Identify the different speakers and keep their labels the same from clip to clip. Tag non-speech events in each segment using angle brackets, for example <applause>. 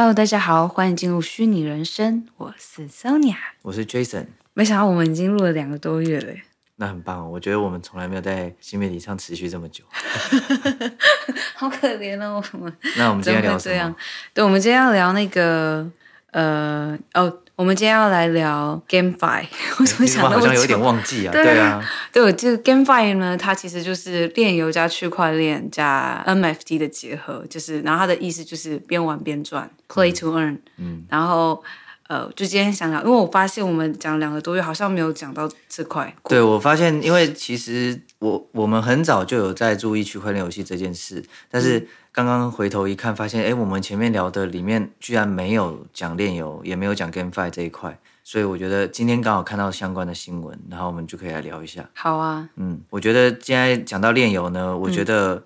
Speaker 1: Hello，大家好，欢迎进入虚拟人生，我是 Sonia，
Speaker 2: 我是 Jason。
Speaker 1: 没想到我们已经录了两个多月了，
Speaker 2: 那很棒哦。我觉得我们从来没有在新媒体上持续这么久，<laughs>
Speaker 1: 好可怜哦。我们
Speaker 2: 那我们今天聊什
Speaker 1: 么？对，我们今天要聊那个呃哦。我们今天要来聊 GameFi，<laughs> 我怎么想到
Speaker 2: 好像有点忘记啊？对，啊，
Speaker 1: 对，就 GameFi 呢，它其实就是链游加区块链加 NFT 的结合，就是然后它的意思就是边玩边赚，Play to earn。嗯，然后呃，就今天想聊，因为我发现我们讲两个多月好像没有讲到这块。
Speaker 2: 对，我发现，因为其实我我们很早就有在注意区块链游戏这件事，但是。嗯刚刚回头一看，发现哎，我们前面聊的里面居然没有讲链游，也没有讲 GameFi 这一块，所以我觉得今天刚好看到相关的新闻，然后我们就可以来聊一下。
Speaker 1: 好啊，
Speaker 2: 嗯，我觉得现在讲到链游呢，我觉得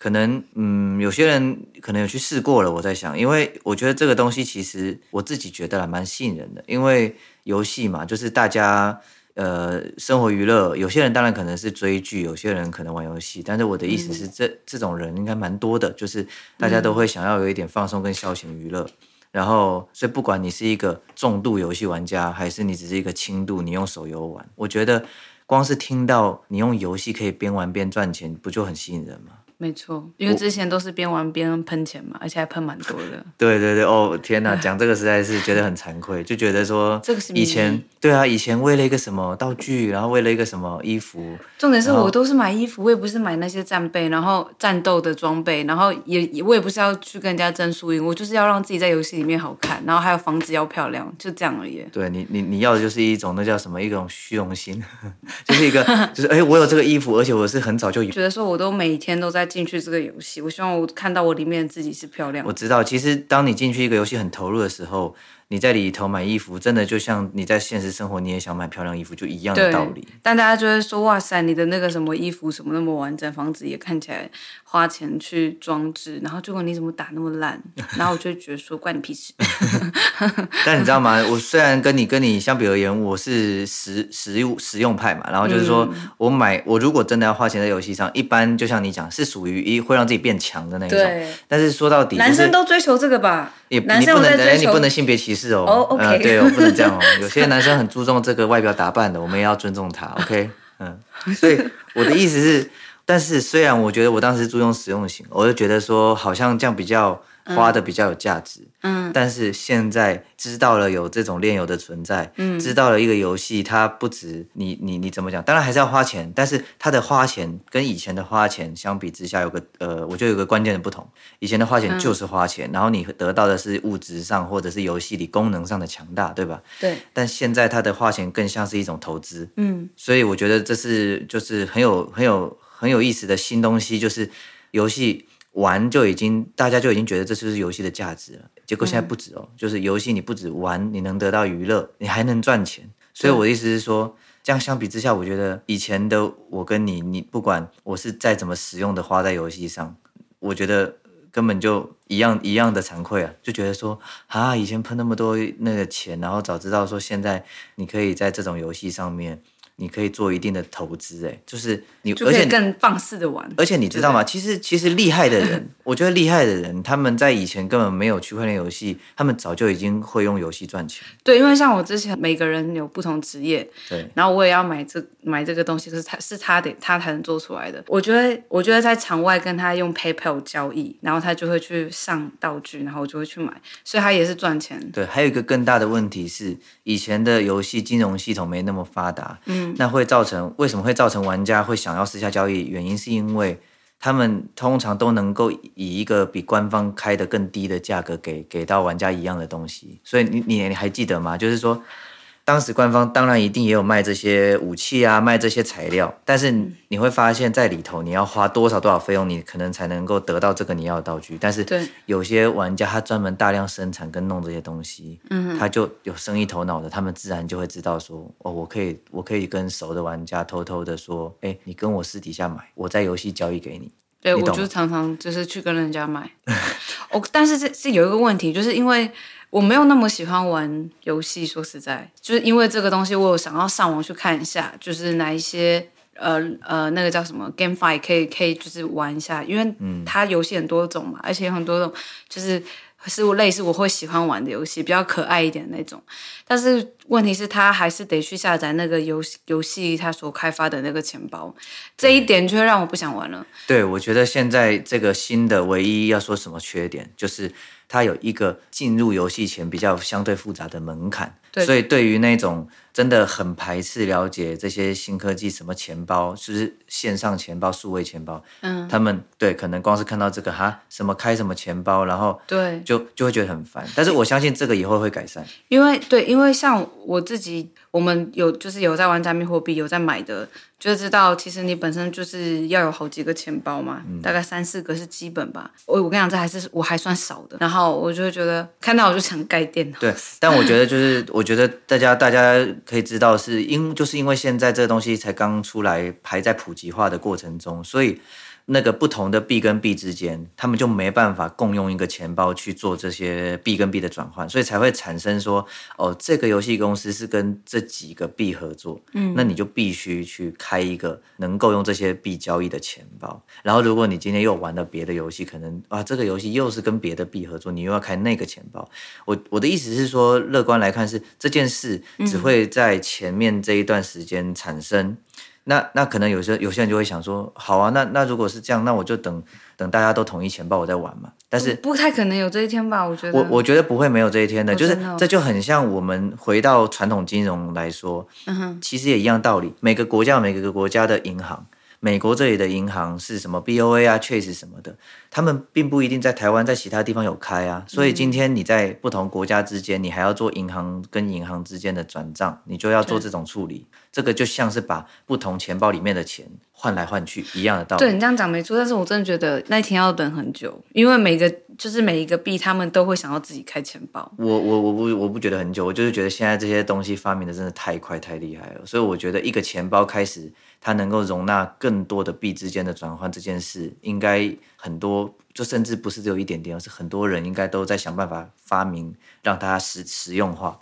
Speaker 2: 可能嗯，嗯，有些人可能有去试过了。我在想，因为我觉得这个东西其实我自己觉得还蛮吸引人的，因为游戏嘛，就是大家。呃，生活娱乐，有些人当然可能是追剧，有些人可能玩游戏。但是我的意思是这，这、种人应该蛮多的，就是大家都会想要有一点放松跟消遣娱乐。嗯、然后，所以不管你是一个重度游戏玩家，还是你只是一个轻度，你用手游玩，我觉得光是听到你用游戏可以边玩边赚钱，不就很吸引人吗？
Speaker 1: 没错，因为之前都是边玩边喷钱嘛，而且还喷蛮多的。
Speaker 2: 对对对，哦天哪，讲这个实在是觉得很惭愧，就觉得说 <laughs> 这个是以前对啊，以前为了一个什么道具，然后为了一个什么衣服，
Speaker 1: 重点是我都是买衣服，我也不是买那些战备，然后战斗的装备，然后也我也不是要去跟人家争输赢，我就是要让自己在游戏里面好看，然后还有房子要漂亮，就这样而已。
Speaker 2: 对你你你要的就是一种那叫什么一种虚荣心，<laughs> 就是一个就是哎，我有这个衣服，而且我是很早就有，
Speaker 1: 觉得说我都每天都在进去这个游戏。我希望我看到我里面自己是漂亮的。
Speaker 2: 我知道，其实当你进去一个游戏很投入的时候，你在里头买衣服，真的就像你在现实生活，你也想买漂亮衣服，就一样的道理。
Speaker 1: 但大家就会说：“哇塞，你的那个什么衣服什么那么完整，房子也看起来花钱去装置，然后结果你怎么打那么烂？”然后我就觉得说：“关你屁事。” <laughs>
Speaker 2: 但你知道吗？我虽然跟你跟你相比而言，我是实实用实用派嘛，然后就是说、嗯、我买我如果真的要花钱在游戏上，一般就像你讲，是属于一会让自己变强的那一种。但是说到底、就是，
Speaker 1: 男生都追求这个吧？
Speaker 2: 也男生你不能，哎，你不能性别歧视哦。哦、
Speaker 1: oh.
Speaker 2: 嗯，对，我不能这样哦。<laughs> 有些男生很注重这个外表打扮的，我们也要尊重他。<laughs> OK，嗯，所以我的意思是，但是虽然我觉得我当时注重实用型，我就觉得说好像这样比较。花的比较有价值，嗯，但是现在知道了有这种炼油的存在，嗯，知道了一个游戏它不止你你你怎么讲，当然还是要花钱，但是它的花钱跟以前的花钱相比之下，有个呃，我觉得有个关键的不同，以前的花钱就是花钱，嗯，然后你得到的是物质上或者是游戏里功能上的强大，对吧？
Speaker 1: 对，
Speaker 2: 但现在它的花钱更像是一种投资，嗯，所以我觉得这是就是很有很有很有意思的新东西，就是游戏。玩就已经，大家就已经觉得这就是游戏的价值了。结果现在不止哦，嗯、就是游戏你不止玩，你能得到娱乐，你还能赚钱。所以我的意思是说，这样相比之下，我觉得以前的我跟你，你不管我是再怎么使用的花在游戏上，我觉得根本就一样一样的惭愧啊，就觉得说啊，以前喷那么多那个钱，然后早知道说现在你可以在这种游戏上面。你可以做一定的投资，哎，就是你，
Speaker 1: 而且更放肆的玩。
Speaker 2: 而且你知道吗？其实，其实厉害的人，<laughs> 我觉得厉害的人，他们在以前根本没有区块链游戏，他们早就已经会用游戏赚钱。
Speaker 1: 对，因为像我之前，每个人有不同职业，
Speaker 2: 对，
Speaker 1: 然后我也要买这买这个东西，可是他是他得他才能做出来的。我觉得，我觉得在场外跟他用 PayPal 交易，然后他就会去上道具，然后我就会去买，所以他也是赚钱。
Speaker 2: 对，还有一个更大的问题是，以前的游戏金融系统没那么发达，嗯。那会造成，为什么会造成玩家会想要私下交易？原因是因为他们通常都能够以一个比官方开的更低的价格给给到玩家一样的东西，所以你你你还记得吗？就是说。当时官方当然一定也有卖这些武器啊，卖这些材料，但是你会发现在里头你要花多少多少费用，你可能才能够得到这个你要的道具。但是有些玩家他专门大量生产跟弄这些东西，嗯，他就有生意头脑的，他们自然就会知道说，哦，我可以我可以跟熟的玩家偷偷的说，哎，你跟我私底下买，我在游戏交易给你。
Speaker 1: 对，我就常常就是去跟人家买。哦，但是这是有一个问题，就是因为。我没有那么喜欢玩游戏，说实在，就是因为这个东西，我有想要上网去看一下，就是哪一些呃呃那个叫什么 GameFi 可以可以就是玩一下，因为它游戏很多种嘛，而且有很多种就是是我类似我会喜欢玩的游戏，比较可爱一点的那种。但是问题是，他还是得去下载那个游游戏他所开发的那个钱包，这一点就会让我不想玩了。
Speaker 2: 对，我觉得现在这个新的唯一要说什么缺点，就是它有一个进入游戏前比较相对复杂的门槛。所以对于那种真的很排斥了解这些新科技，什么钱包，就是线上钱包、数位钱包，嗯，他们对可能光是看到这个哈，什么开什么钱包，然后对，就就会觉得很烦。但是我相信这个以后会改善，
Speaker 1: 因为对，因为像我自己，我们有就是有在玩加密货币，有在买的。就知道，其实你本身就是要有好几个钱包嘛，嗯、大概三四个是基本吧。我我跟你讲，这还是我还算少的。然后我就会觉得看到我就想盖电脑。
Speaker 2: 对，但我觉得就是，我觉得大家大家可以知道，是因就是因为现在这个东西才刚出来，还在普及化的过程中，所以。那个不同的币跟币之间，他们就没办法共用一个钱包去做这些币跟币的转换，所以才会产生说，哦，这个游戏公司是跟这几个币合作，嗯，那你就必须去开一个能够用这些币交易的钱包。然后，如果你今天又玩了别的游戏，可能啊，这个游戏又是跟别的币合作，你又要开那个钱包。我我的意思是说，乐观来看是这件事只会在前面这一段时间产生。那那可能有些有些人就会想说，好啊，那那如果是这样，那我就等等大家都统一钱包我再玩嘛。但是
Speaker 1: 不，不太可能有这一天吧？我觉得
Speaker 2: 我我觉得不会没有这一天的，就是这就很像我们回到传统金融来说，嗯哼，其实也一样道理。每个国家有每个国家的银行。美国这里的银行是什么 BOA 啊、Chase 什么的，他们并不一定在台湾，在其他地方有开啊。所以今天你在不同国家之间，你还要做银行跟银行之间的转账，你就要做这种处理。这个就像是把不同钱包里面的钱换来换去一样的道理。
Speaker 1: 对，你这样讲没错，但是我真的觉得那一天要等很久，因为每个就是每一个币，他们都会想要自己开钱包。
Speaker 2: 我我我不我不觉得很久，我就是觉得现在这些东西发明的真的太快太厉害了，所以我觉得一个钱包开始。它能够容纳更多的币之间的转换这件事，应该很多，就甚至不是只有一点点，而是很多人应该都在想办法发明，让它实实用化。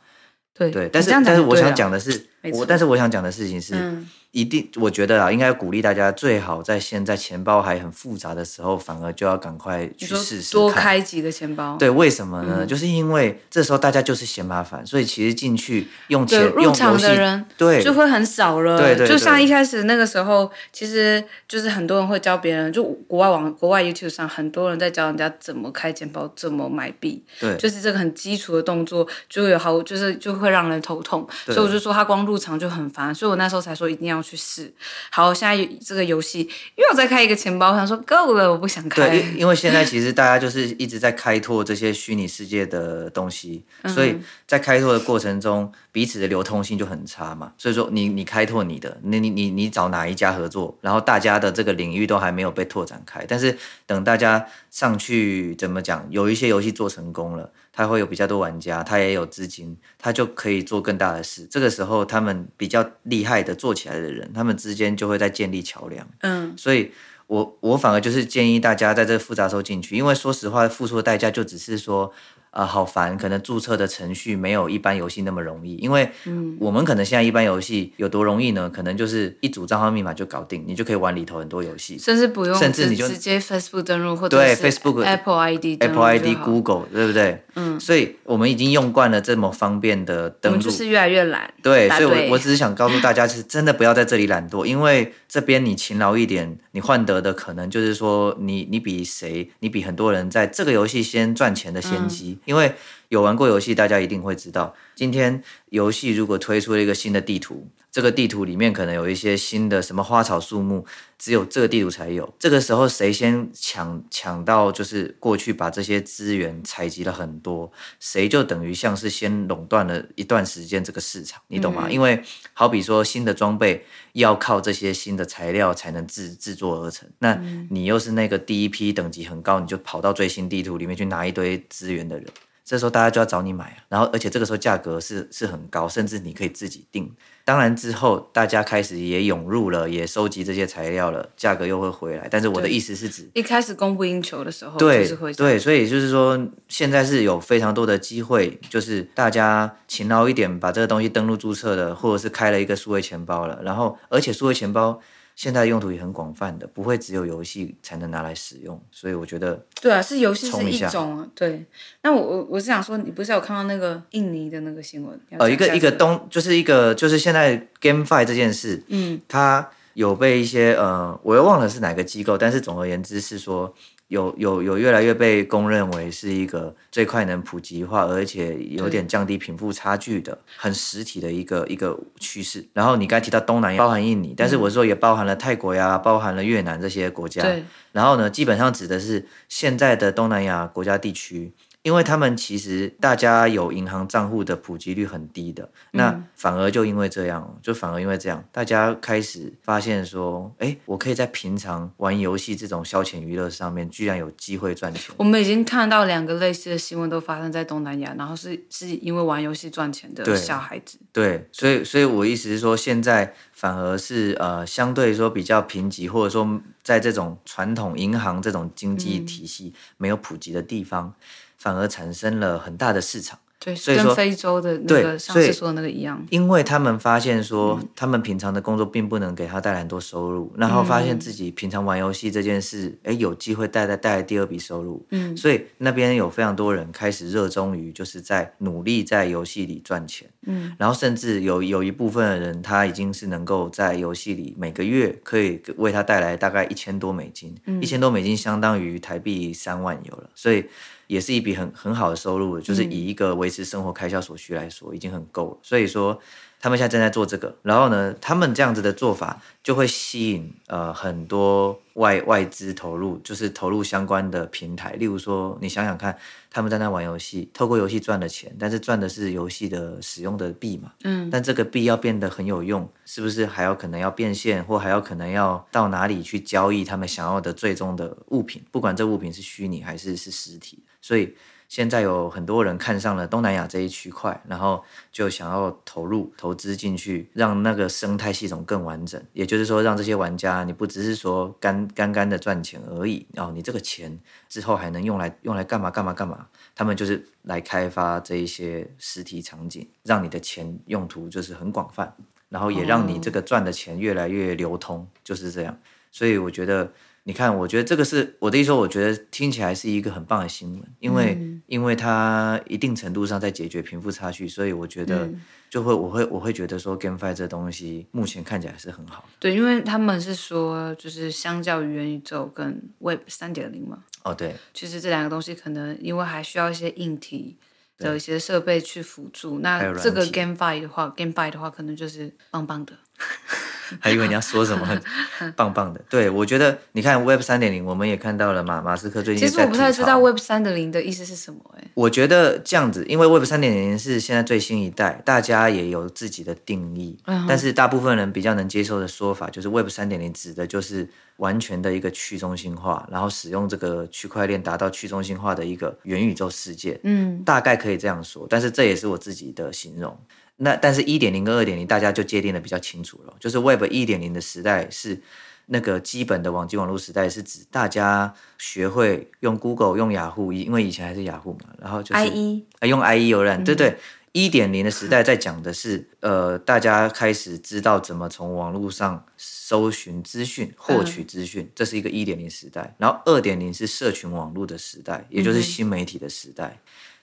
Speaker 2: 对对，但是但是我想讲的是，我但是我想讲的事情是。嗯一定，我觉得啊，应该鼓励大家，最好在现在钱包还很复杂的时候，反而就要赶快去试试
Speaker 1: 多开几个钱包。
Speaker 2: 对，为什么呢？嗯、就是因为这时候大家就是嫌麻烦，所以其实进去用钱
Speaker 1: 入场的人
Speaker 2: 对
Speaker 1: 就会很少了。对，对对，就像一开始那个时候，其实就是很多人会教别人，就国外网国外 YouTube 上很多人在教人家怎么开钱包，怎么买币。对，就是这个很基础的动作，就有好，就是就会让人头痛。所以我就说他光入场就很烦，所以我那时候才说一定要。去试好，现在这个游戏又再开一个钱包，我想说够了，我不想开。
Speaker 2: 对，因为现在其实大家就是一直在开拓这些虚拟世界的东西，所以在开拓的过程中，彼此的流通性就很差嘛。所以说你，你你开拓你的，你你你你找哪一家合作，然后大家的这个领域都还没有被拓展开，但是等大家上去怎么讲，有一些游戏做成功了。他会有比较多玩家，他也有资金，他就可以做更大的事。这个时候，他们比较厉害的做起来的人，他们之间就会在建立桥梁。嗯，所以我我反而就是建议大家在这个复杂时候进去，因为说实话，付出的代价就只是说。啊、呃，好烦！可能注册的程序没有一般游戏那么容易，因为我们可能现在一般游戏有多容易呢？可能就是一组账号密码就搞定，你就可以玩里头很多游戏，
Speaker 1: 甚至不用，
Speaker 2: 甚至你就
Speaker 1: 直接 Facebook 登录或者对 Facebook Apple ID
Speaker 2: Apple ID Google 对不对？嗯，所以我们已经用惯了这么方便的登录，我们
Speaker 1: 就是越来越懒。
Speaker 2: 对，所以我我只是想告诉大家，是真的不要在这里懒惰，因为这边你勤劳一点，你换得的可能就是说你你比谁，你比很多人在这个游戏先赚钱的先机，嗯、因为。有玩过游戏，大家一定会知道，今天游戏如果推出了一个新的地图，这个地图里面可能有一些新的什么花草树木，只有这个地图才有。这个时候谁先抢抢到，就是过去把这些资源采集了很多，谁就等于像是先垄断了一段时间这个市场，你懂吗？嗯、因为好比说新的装备要靠这些新的材料才能制制作而成，那你又是那个第一批等级很高，你就跑到最新地图里面去拿一堆资源的人。这时候大家就要找你买啊，然后而且这个时候价格是是很高，甚至你可以自己定。当然之后大家开始也涌入了，也收集这些材料了，价格又会回来。但是我的意思是指
Speaker 1: 一开始供不应求的时候，
Speaker 2: 对对，所以就是说现在是有非常多的机会，就是大家勤劳一点，把这个东西登录注册了，或者是开了一个数位钱包了，然后而且数位钱包。现在用途也很广泛的，不会只有游戏才能拿来使用。所以我觉得，
Speaker 1: 对啊，是游戏是一种啊。对，那我我我是想说，你不是有看到那个印尼的那个新闻？
Speaker 2: 呃，一个一个东，就是一个就是现在 GameFi 这件事，嗯，它有被一些呃，我又忘了是哪个机构，但是总而言之是说。有有有越来越被公认为是一个最快能普及化，而且有点降低贫富差距的很实体的一个一个趋势。然后你刚才提到东南亚，包含印尼，但是我说也包含了泰国呀，包含了越南这些国家。对。然后呢，基本上指的是现在的东南亚国家地区。因为他们其实大家有银行账户的普及率很低的，那反而就因为这样，就反而因为这样，大家开始发现说，哎，我可以在平常玩游戏这种消遣娱乐上面，居然有机会赚钱。
Speaker 1: 我们已经看到两个类似的新闻都发生在东南亚，然后是是因为玩游戏赚钱的小孩子。
Speaker 2: 对，对，所以所以我意思是说，现在反而是呃，相对说比较贫瘠，或者说在这种传统银行这种经济体系没有普及的地方。嗯反而产生了很大的市场，
Speaker 1: 对，所以说跟非洲的那个上次说的那个一样，
Speaker 2: 因为他们发现说，他们平常的工作并不能给他带来很多收入，嗯、然后发现自己平常玩游戏这件事，哎，有机会带来带来第二笔收入，嗯，所以那边有非常多人开始热衷于就是在努力在游戏里赚钱，嗯，然后甚至有有一部分的人，他已经是能够在游戏里每个月可以为他带来大概一千多美金，一千多美金相当于台币三万有了，所以。也是一笔很很好的收入，就是以一个维持生活开销所需来说，已经很够了。所以说，他们现在正在做这个，然后呢，他们这样子的做法就会吸引呃很多外外资投入，就是投入相关的平台。例如说，你想想看。他们在那玩游戏，透过游戏赚的钱，但是赚的是游戏的使用的币嘛。嗯。但这个币要变得很有用，是不是还有可能要变现，或还有可能要到哪里去交易他们想要的最终的物品？不管这物品是虚拟还是是实体。所以现在有很多人看上了东南亚这一区块，然后就想要投入投资进去，让那个生态系统更完整。也就是说，让这些玩家，你不只是说干干干的赚钱而已，哦，你这个钱之后还能用来用来干嘛干嘛干嘛？他们就是来开发这一些实体场景，让你的钱用途就是很广泛，然后也让你这个赚的钱越来越流通，就是这样。所以我觉得，你看，我觉得这个是我的意思说，我觉得听起来是一个很棒的新闻，因为、嗯、因为它一定程度上在解决贫富差距，所以我觉得就会我会我会觉得说，GameFi 这东西目前看起来是很好。
Speaker 1: 对，因为他们是说，就是相较于元宇宙跟 Web 三点零嘛。
Speaker 2: 哦，对，
Speaker 1: 其实这两个东西可能因为还需要一些硬体的一些设备去辅助。那这个 GameFi 的话，GameFi 的话，可能就是棒棒的。<laughs>
Speaker 2: 还以为你要说什么 <laughs> 棒棒的。对，我觉得你看 Web 三点零，我们也看到了马马斯克最近。
Speaker 1: 其实我不太知道 Web 三点零的意思是什么哎。
Speaker 2: 我觉得这样子，因为 Web 三点零是现在最新一代，大家也有自己的定义。嗯。但是大部分人比较能接受的说法，就是 Web 三点零指的就是完全的一个去中心化，然后使用这个区块链达到去中心化的一个元宇宙世界。嗯。大概可以这样说，但是这也是我自己的形容。那但是，一点零跟二点零，大家就界定的比较清楚了。就是 Web 一点零的时代是那个基本的网际网络时代，是指大家学会用 Google、用雅虎，因为以前还是雅虎嘛，然后就是
Speaker 1: IE
Speaker 2: 啊，用 IE 浏览，对对。一点零的时代在讲的是，呃，大家开始知道怎么从网络上搜寻资讯、获取资讯，这是一个一点零时代。然后二点零是社群网络的时代，也就是新媒体的时代。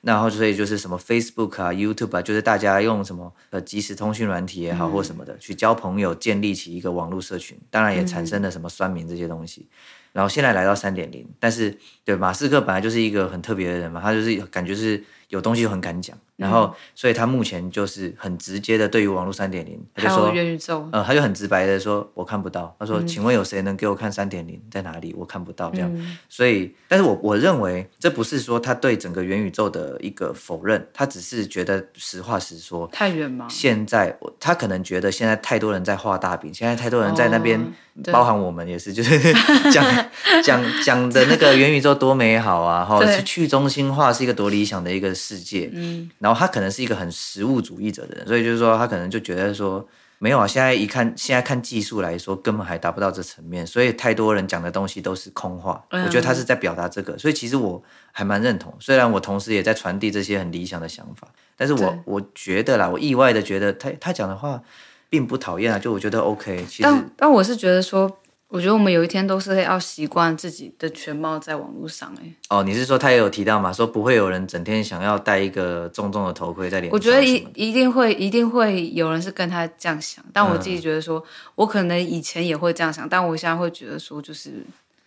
Speaker 2: 然后所以就是什么 Facebook 啊、YouTube 啊，就是大家用什么呃即时通讯软体也好或什么的去交朋友，建立起一个网络社群，当然也产生了什么酸民这些东西。然后现在来到三点零，但是对马斯克本来就是一个很特别的人嘛，他就是感觉是有东西就很敢讲。然后，所以他目前就是很直接的，对于网络三点零，他就说
Speaker 1: 元宇宙，
Speaker 2: 呃，他就很直白的说，我看不到。他说，请问有谁能给我看三点零在哪里？我看不到这样。嗯、所以，但是我我认为这不是说他对整个元宇宙的一个否认，他只是觉得实话实说。
Speaker 1: 太远吗？
Speaker 2: 现在他可能觉得现在太多人在画大饼，现在太多人在那边，哦、包含我们也是，就是 <laughs> 讲 <laughs> 讲讲的那个元宇宙多美好啊，<laughs> 哈，是去中心化是一个多理想的一个世界。嗯。然后他可能是一个很实物主义者的人，所以就是说他可能就觉得说没有啊，现在一看现在看技术来说，根本还达不到这层面，所以太多人讲的东西都是空话。我觉得他是在表达这个，所以其实我还蛮认同。虽然我同时也在传递这些很理想的想法，但是我我觉得啦，我意外的觉得他他讲的话并不讨厌啊，就我觉得 OK。其实，
Speaker 1: 但但我是觉得说。我觉得我们有一天都是要习惯自己的全貌在网络上哎。
Speaker 2: 哦，你是说他也有提到嘛？说不会有人整天想要戴一个重重的头盔在脸上。
Speaker 1: 我觉得一一定会一定会有人是跟他这样想，但我自己觉得说，嗯、我可能以前也会这样想，但我现在会觉得说，就是。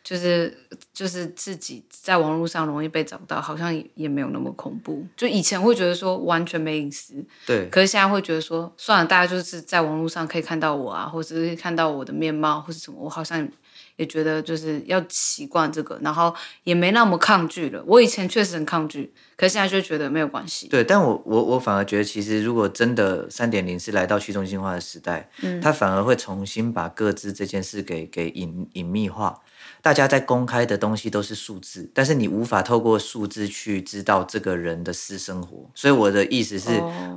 Speaker 1: 就是就是自己在网络上容易被找到，好像也也没有那么恐怖。就以前会觉得说完全没隐私，
Speaker 2: 对。
Speaker 1: 可是现在会觉得说，算了，大家就是在网络上可以看到我啊，或者是看到我的面貌，或是什么，我好像也觉得就是要习惯这个，然后也没那么抗拒了。我以前确实很抗拒，可是现在就觉得没有关系。
Speaker 2: 对，但我我我反而觉得，其实如果真的三点零是来到去中心化的时代，嗯，它反而会重新把各自这件事给给隐隐秘化。大家在公开的东西都是数字，但是你无法透过数字去知道这个人的私生活。所以我的意思是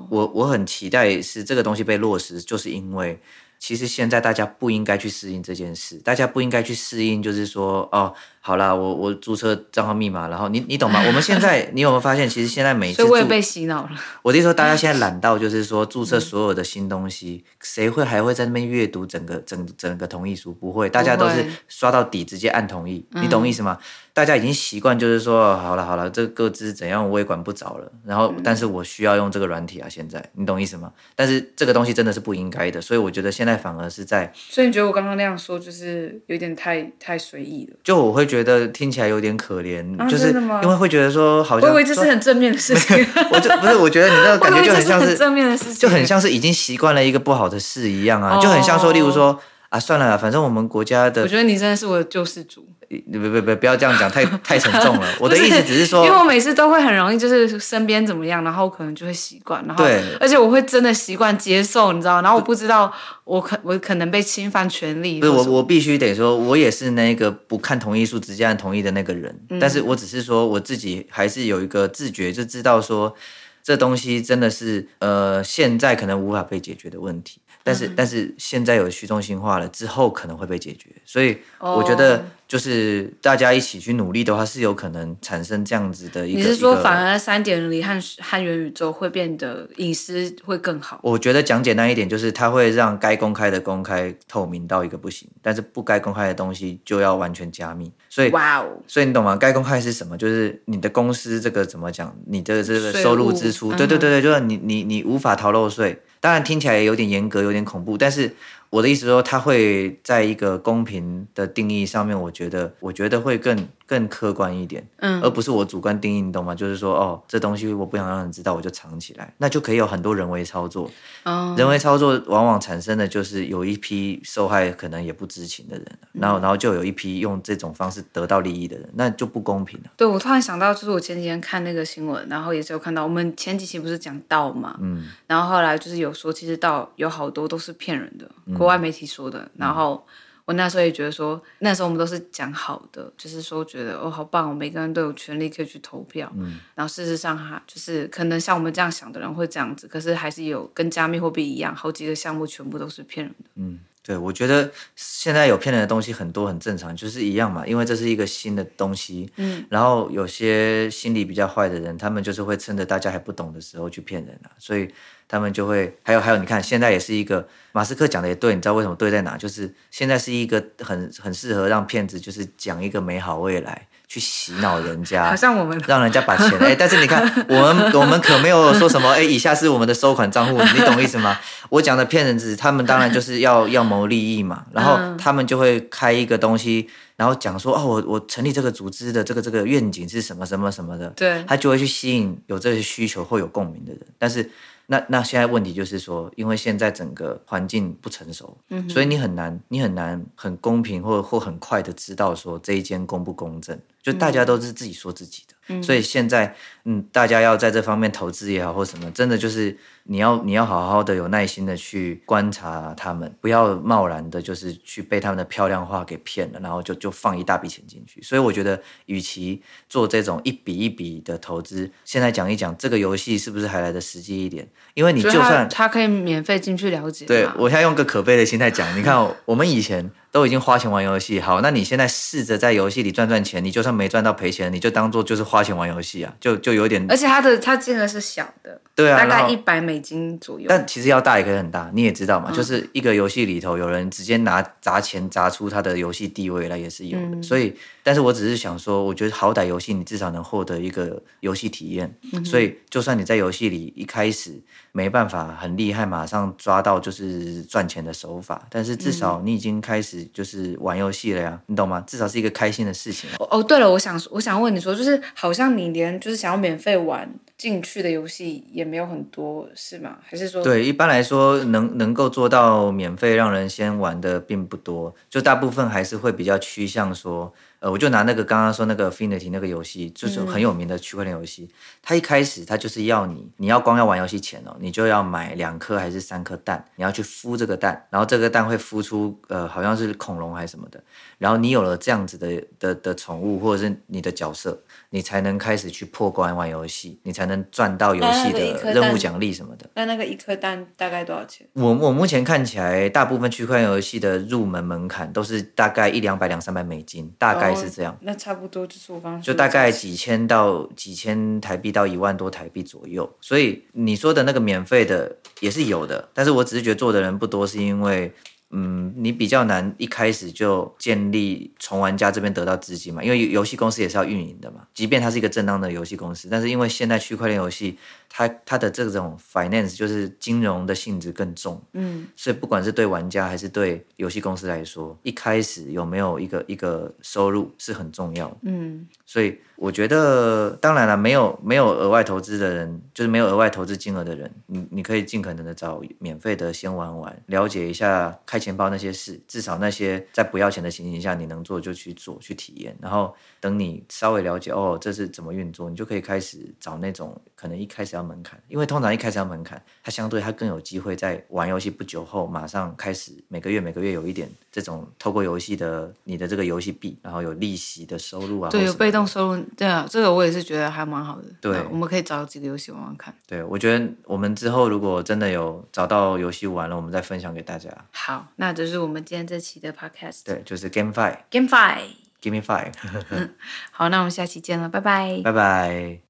Speaker 2: 我我很期待是这个东西被落实，就是因为。其实现在大家不应该去适应这件事，大家不应该去适应，就是说，哦，好啦，我我注册账号密码，然后你你懂吗？我们现在 <laughs> 你有没有发现，其实现在每次，
Speaker 1: 所以我也被洗脑了。
Speaker 2: 我就说，大家现在懒到就是说，注册所有的新东西，谁会还会在那边阅读整个整整个同意书？不会，大家都是刷到底直接按同意，你懂意思吗？大家已经习惯，就是说，好了好了，这个个资怎样我也管不着了。然后，但是我需要用这个软体啊，现在你懂意思吗？但是这个东西真的是不应该的，所以我觉得现在反而是在。
Speaker 1: 所以你觉得我刚刚那样说，就是有点太太随意了？
Speaker 2: 就我会觉得听起来有点可怜，啊、就是因为会觉得说，好像
Speaker 1: 我以为这是很正面的事情。<laughs>
Speaker 2: 我就不是，我觉得你那个感觉就很像是，
Speaker 1: 正面的事情，
Speaker 2: 就很像是已经习惯了一个不好的事一样啊，哦、就很像说，例如说啊，算了，反正我们国家的，
Speaker 1: 我觉得你真的是我的救世主。
Speaker 2: 别别别！不要这样讲，太太沉重了。<laughs> 我的意思只是说，
Speaker 1: 因为我每次都会很容易，就是身边怎么样，然后可能就会习惯，然后对，而且我会真的习惯接受，你知道？然后我不知道我可我可能被侵犯权利。不是我，
Speaker 2: 我必须得说，我也是那个不看同意书直接按同意的那个人。嗯、但是我只是说，我自己还是有一个自觉，就知道说，这东西真的是呃，现在可能无法被解决的问题。但是、嗯、但是现在有去中心化了之后，可能会被解决。所以我觉得。就是大家一起去努力的话，是有可能产生这样子的一个。你
Speaker 1: 是说，反而三点零和和元宇宙会变得隐私会更好？
Speaker 2: 我觉得讲简单一点，就是它会让该公开的公开透明到一个不行，但是不该公开的东西就要完全加密。所以，哇哦！所以你懂吗？该公开是什么？就是你的公司这个怎么讲？你的这个收入支出，对对对对，就是你你你无法逃漏税。当然听起来有点严格，有点恐怖，但是。我的意思说，他会在一个公平的定义上面，我觉得，我觉得会更更客观一点，嗯，而不是我主观定义，你懂吗？就是说，哦，这东西我不想让人知道，我就藏起来，那就可以有很多人为操作。哦，人为操作往往产生的就是有一批受害可能也不知情的人，然后然后就有一批用这种方式得到利益的人，那就不公平了。
Speaker 1: 对，我突然想到，就是我前几天看那个新闻，然后也是有看到，我们前几期不是讲道嘛，嗯，然后后来就是有说，其实道有好多都是骗人的。嗯国外媒体说的，然后我那时候也觉得说，那时候我们都是讲好的，就是说觉得哦好棒，我每个人都有权利可以去投票。嗯，然后事实上哈，就是可能像我们这样想的人会这样子，可是还是有跟加密货币一样，好几个项目全部都是骗人的。
Speaker 2: 嗯，对，我觉得现在有骗人的东西很多，很正常，就是一样嘛，因为这是一个新的东西。嗯，然后有些心理比较坏的人，他们就是会趁着大家还不懂的时候去骗人啊，所以。他们就会还有还有，你看现在也是一个马斯克讲的也对，你知道为什么对在哪？就是现在是一个很很适合让骗子就是讲一个美好未来，去洗脑人家，
Speaker 1: 好像我们
Speaker 2: 让人家把钱哎，但是你看我们我们可没有说什么哎，以下是我们的收款账户，你懂意思吗？<laughs> 我讲的骗人子，他们当然就是要要谋利益嘛，然后他们就会开一个东西，然后讲说哦，我我成立这个组织的这个这个愿景是什么什么什么的，对，他就会去吸引有这些需求或有共鸣的人，但是。那那现在问题就是说，因为现在整个环境不成熟，嗯、所以你很难，你很难很公平或或很快的知道说这一间公不公正，就大家都是自己说自己的，嗯、所以现在嗯，大家要在这方面投资也好或什么，真的就是。你要你要好好的有耐心的去观察他们，不要贸然的，就是去被他们的漂亮话给骗了，然后就就放一大笔钱进去。所以我觉得，与其做这种一笔一笔的投资，现在讲一讲这个游戏是不是还来得实际一点？因为你就算
Speaker 1: 他，他可以免费进去了解。
Speaker 2: 对，我现在用个可悲的心态讲，你看我们以前都已经花钱玩游戏，好，那你现在试着在游戏里赚赚钱，你就算没赚到赔钱，你就当做就是花钱玩游戏啊，就就有点。
Speaker 1: 而且它的它金额是小的，
Speaker 2: 对啊，
Speaker 1: 大概一百美金左右。
Speaker 2: 但其实要大也可以很大，你也知道嘛，
Speaker 1: 嗯、
Speaker 2: 就是一个游戏里头有人直接拿砸钱砸出他的游戏地位来也是有的。嗯、所以，但是我只是想说，我觉得好歹游戏你至少能获得一个游戏体验。嗯、所以，就算你在游戏里一开始没办法很厉害，马上抓到就是赚钱的手法，但是至少你已经开始就是玩。游戏了呀，你懂吗？至少是一个开心的事情。
Speaker 1: 哦，对了，我想我想问你说，就是好像你连就是想要免费玩进去的游戏也没有很多，是吗？还是说？
Speaker 2: 对，一般来说能能够做到免费让人先玩的并不多，就大部分还是会比较趋向说。呃，我就拿那个刚刚说那个 Affinity 那个游戏，就是很有名的区块链游戏。嗯、它一开始它就是要你，你要光要玩游戏钱哦，你就要买两颗还是三颗蛋，你要去孵这个蛋，然后这个蛋会孵出呃好像是恐龙还是什么的，然后你有了这样子的的的宠物或者是你的角色，你才能开始去破关玩游戏，你才能赚到游戏的任务奖励什么的。
Speaker 1: 那那个一颗蛋大概多少钱？
Speaker 2: 我我目前看起来，大部分区块链游戏的入门门槛都是大概一两百两三百美金，大概。是这样，
Speaker 1: 那差不多就是我刚刚说
Speaker 2: 就大概几千到几千台币到一万多台币左右，所以你说的那个免费的也是有的，但是我只是觉得做的人不多，是因为。嗯，你比较难一开始就建立从玩家这边得到资金嘛，因为游戏公司也是要运营的嘛。即便它是一个正当的游戏公司，但是因为现在区块链游戏，它它的这种 finance 就是金融的性质更重，嗯，所以不管是对玩家还是对游戏公司来说，一开始有没有一个一个收入是很重要的，嗯，所以。我觉得当然了，没有没有额外投资的人，就是没有额外投资金额的人，你你可以尽可能的找免费的先玩玩，了解一下开钱包那些事，至少那些在不要钱的情形下，你能做就去做去体验，然后等你稍微了解哦，这是怎么运作，你就可以开始找那种可能一开始要门槛，因为通常一开始要门槛，它相对它更有机会在玩游戏不久后马上开始每个月每个月有一点这种透过游戏的你的这个游戏币，然后有利息的收入啊，
Speaker 1: 对，有被动收入。对啊，这个我也是觉得还蛮好的。
Speaker 2: 对，
Speaker 1: 我们可以找几个游戏玩玩看。
Speaker 2: 对，我觉得我们之后如果真的有找到游戏玩了，我们再分享给大家。
Speaker 1: 好，那这是我们今天这期的 podcast。
Speaker 2: 对，就是 GameFi。
Speaker 1: GameFi。
Speaker 2: Give me five。
Speaker 1: 嗯，好，那我们下期见了，拜拜。
Speaker 2: 拜拜。